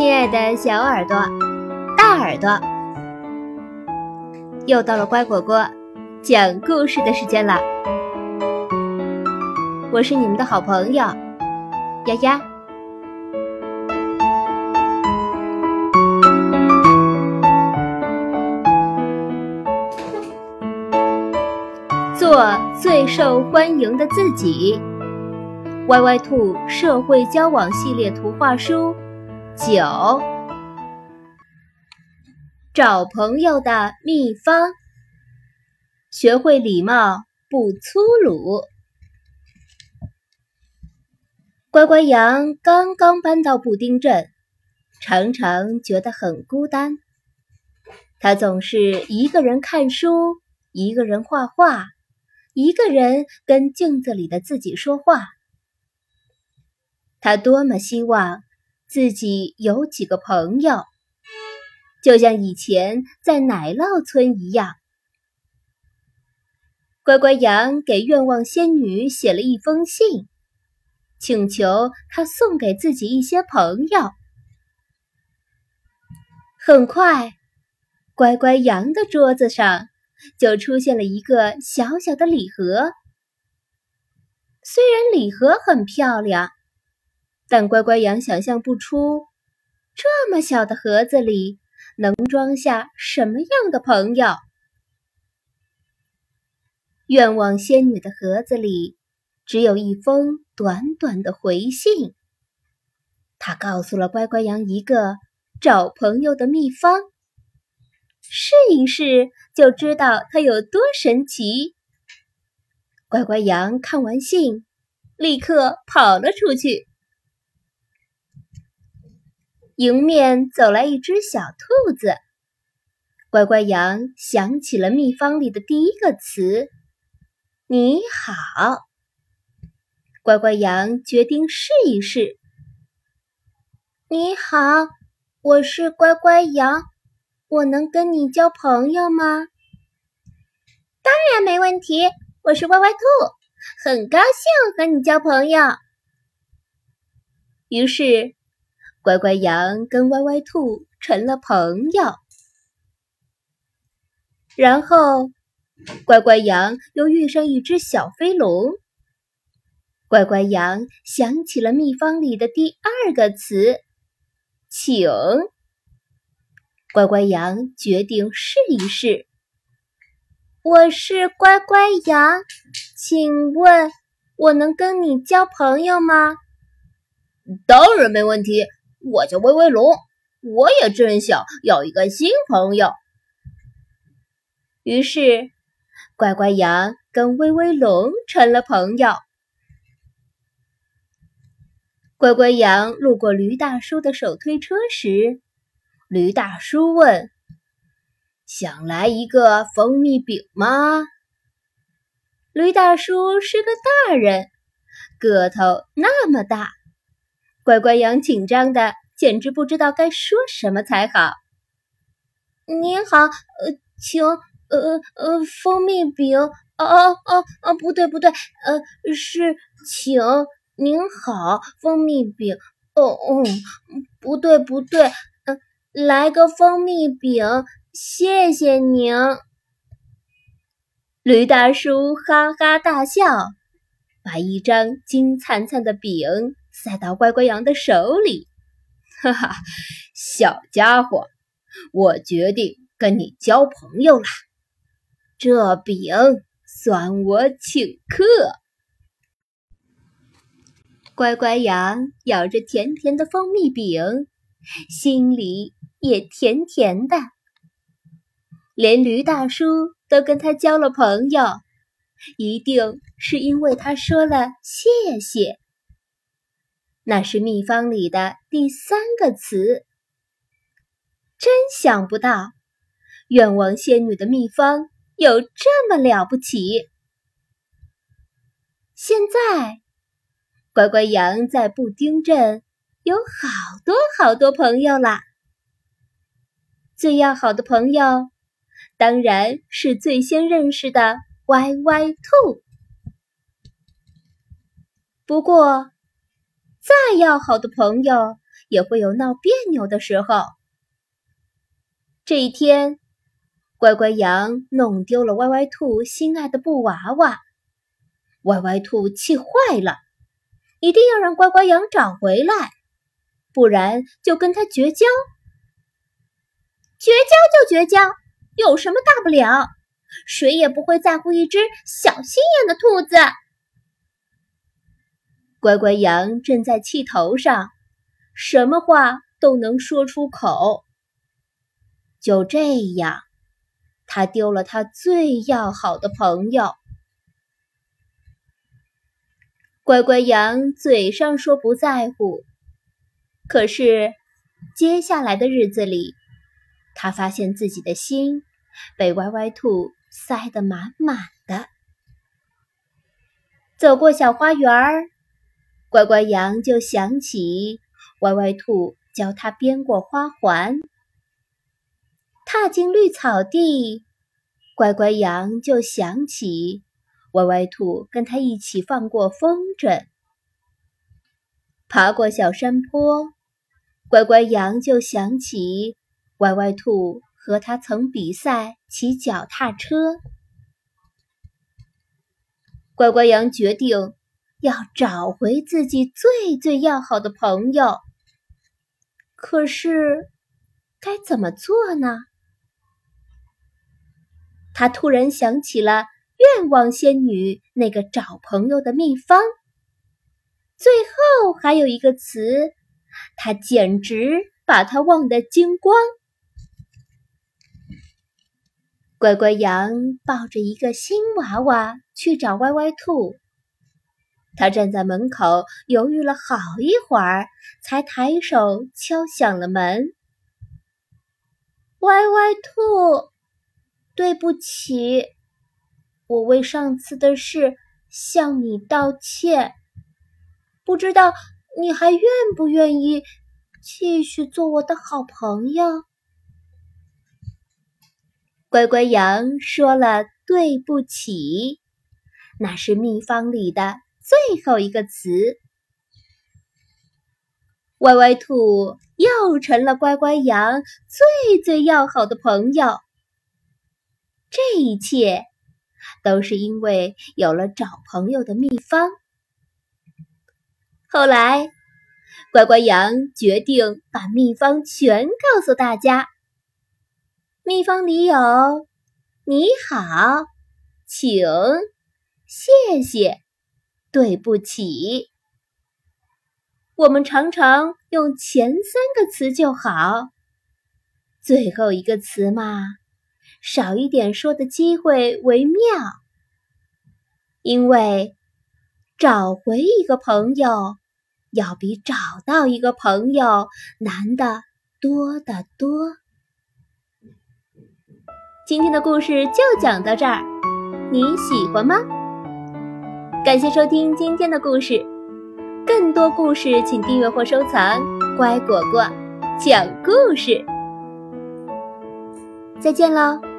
亲爱的小耳朵、大耳朵，又到了乖果果讲故事的时间了。我是你们的好朋友丫丫。做最受欢迎的自己。歪歪兔社会交往系列图画书九，找朋友的秘方。学会礼貌，不粗鲁。乖乖羊刚刚搬到布丁镇，常常觉得很孤单。他总是一个人看书，一个人画画，一个人跟镜子里的自己说话。他多么希望自己有几个朋友，就像以前在奶酪村一样。乖乖羊给愿望仙女写了一封信，请求她送给自己一些朋友。很快，乖乖羊的桌子上就出现了一个小小的礼盒。虽然礼盒很漂亮。但乖乖羊想象不出，这么小的盒子里能装下什么样的朋友。愿望仙女的盒子里只有一封短短的回信。她告诉了乖乖羊一个找朋友的秘方，试一试就知道它有多神奇。乖乖羊看完信，立刻跑了出去。迎面走来一只小兔子，乖乖羊想起了秘方里的第一个词“你好”。乖乖羊决定试一试。你好，我是乖乖羊，我能跟你交朋友吗？当然没问题，我是歪歪兔，很高兴和你交朋友。于是。乖乖羊跟歪歪兔成了朋友，然后乖乖羊又遇上一只小飞龙。乖乖羊想起了秘方里的第二个词“请”，乖乖羊决定试一试。我是乖乖羊，请问我能跟你交朋友吗？当然没问题。我叫威威龙，我也正想要一个新朋友。于是，乖乖羊跟威威龙成了朋友。乖乖羊路过驴大叔的手推车时，驴大叔问：“想来一个蜂蜜饼吗？”驴大叔是个大人，个头那么大。乖乖羊紧张的简直不知道该说什么才好。您好，呃，请，呃呃，蜂蜜饼，哦哦哦哦，不对不对，呃，是请您好，蜂蜜饼，哦哦，不对不对，呃，来个蜂蜜饼，谢谢您。驴大叔哈哈大笑，把一张金灿灿的饼。塞到乖乖羊的手里，哈哈，小家伙，我决定跟你交朋友了。这饼算我请客。乖乖羊咬着甜甜的蜂蜜饼，心里也甜甜的。连驴大叔都跟他交了朋友，一定是因为他说了谢谢。那是秘方里的第三个词。真想不到，愿望仙女的秘方有这么了不起。现在，乖乖羊在布丁镇有好多好多朋友啦。最要好的朋友，当然是最先认识的歪歪兔。不过，再要好的朋友也会有闹别扭的时候。这一天，乖乖羊弄丢了歪歪兔心爱的布娃娃，歪歪兔气坏了，一定要让乖乖羊找回来，不然就跟他绝交。绝交就绝交，有什么大不了？谁也不会在乎一只小心眼的兔子。乖乖羊正在气头上，什么话都能说出口。就这样，他丢了他最要好的朋友。乖乖羊嘴上说不在乎，可是接下来的日子里，他发现自己的心被歪歪兔塞得满满的。走过小花园儿。乖乖羊就想起歪歪兔教他编过花环，踏进绿草地，乖乖羊就想起歪歪兔跟他一起放过风筝，爬过小山坡，乖乖羊就想起歪歪兔和他曾比赛骑脚踏车，乖乖羊决定。要找回自己最最要好的朋友，可是该怎么做呢？他突然想起了愿望仙女那个找朋友的秘方，最后还有一个词，他简直把它忘得精光。乖乖羊抱着一个新娃娃去找歪歪兔。他站在门口，犹豫了好一会儿，才抬手敲响了门。歪歪兔，对不起，我为上次的事向你道歉。不知道你还愿不愿意继续做我的好朋友？乖乖羊说了对不起，那是秘方里的。最后一个词，歪歪兔又成了乖乖羊最最要好的朋友。这一切都是因为有了找朋友的秘方。后来，乖乖羊决定把秘方全告诉大家。秘方里有：你好，请，谢谢。对不起，我们常常用前三个词就好，最后一个词嘛，少一点说的机会为妙。因为找回一个朋友，要比找到一个朋友难的多得多。今天的故事就讲到这儿，你喜欢吗？感谢收听今天的故事，更多故事请订阅或收藏。乖果果讲故事，再见喽。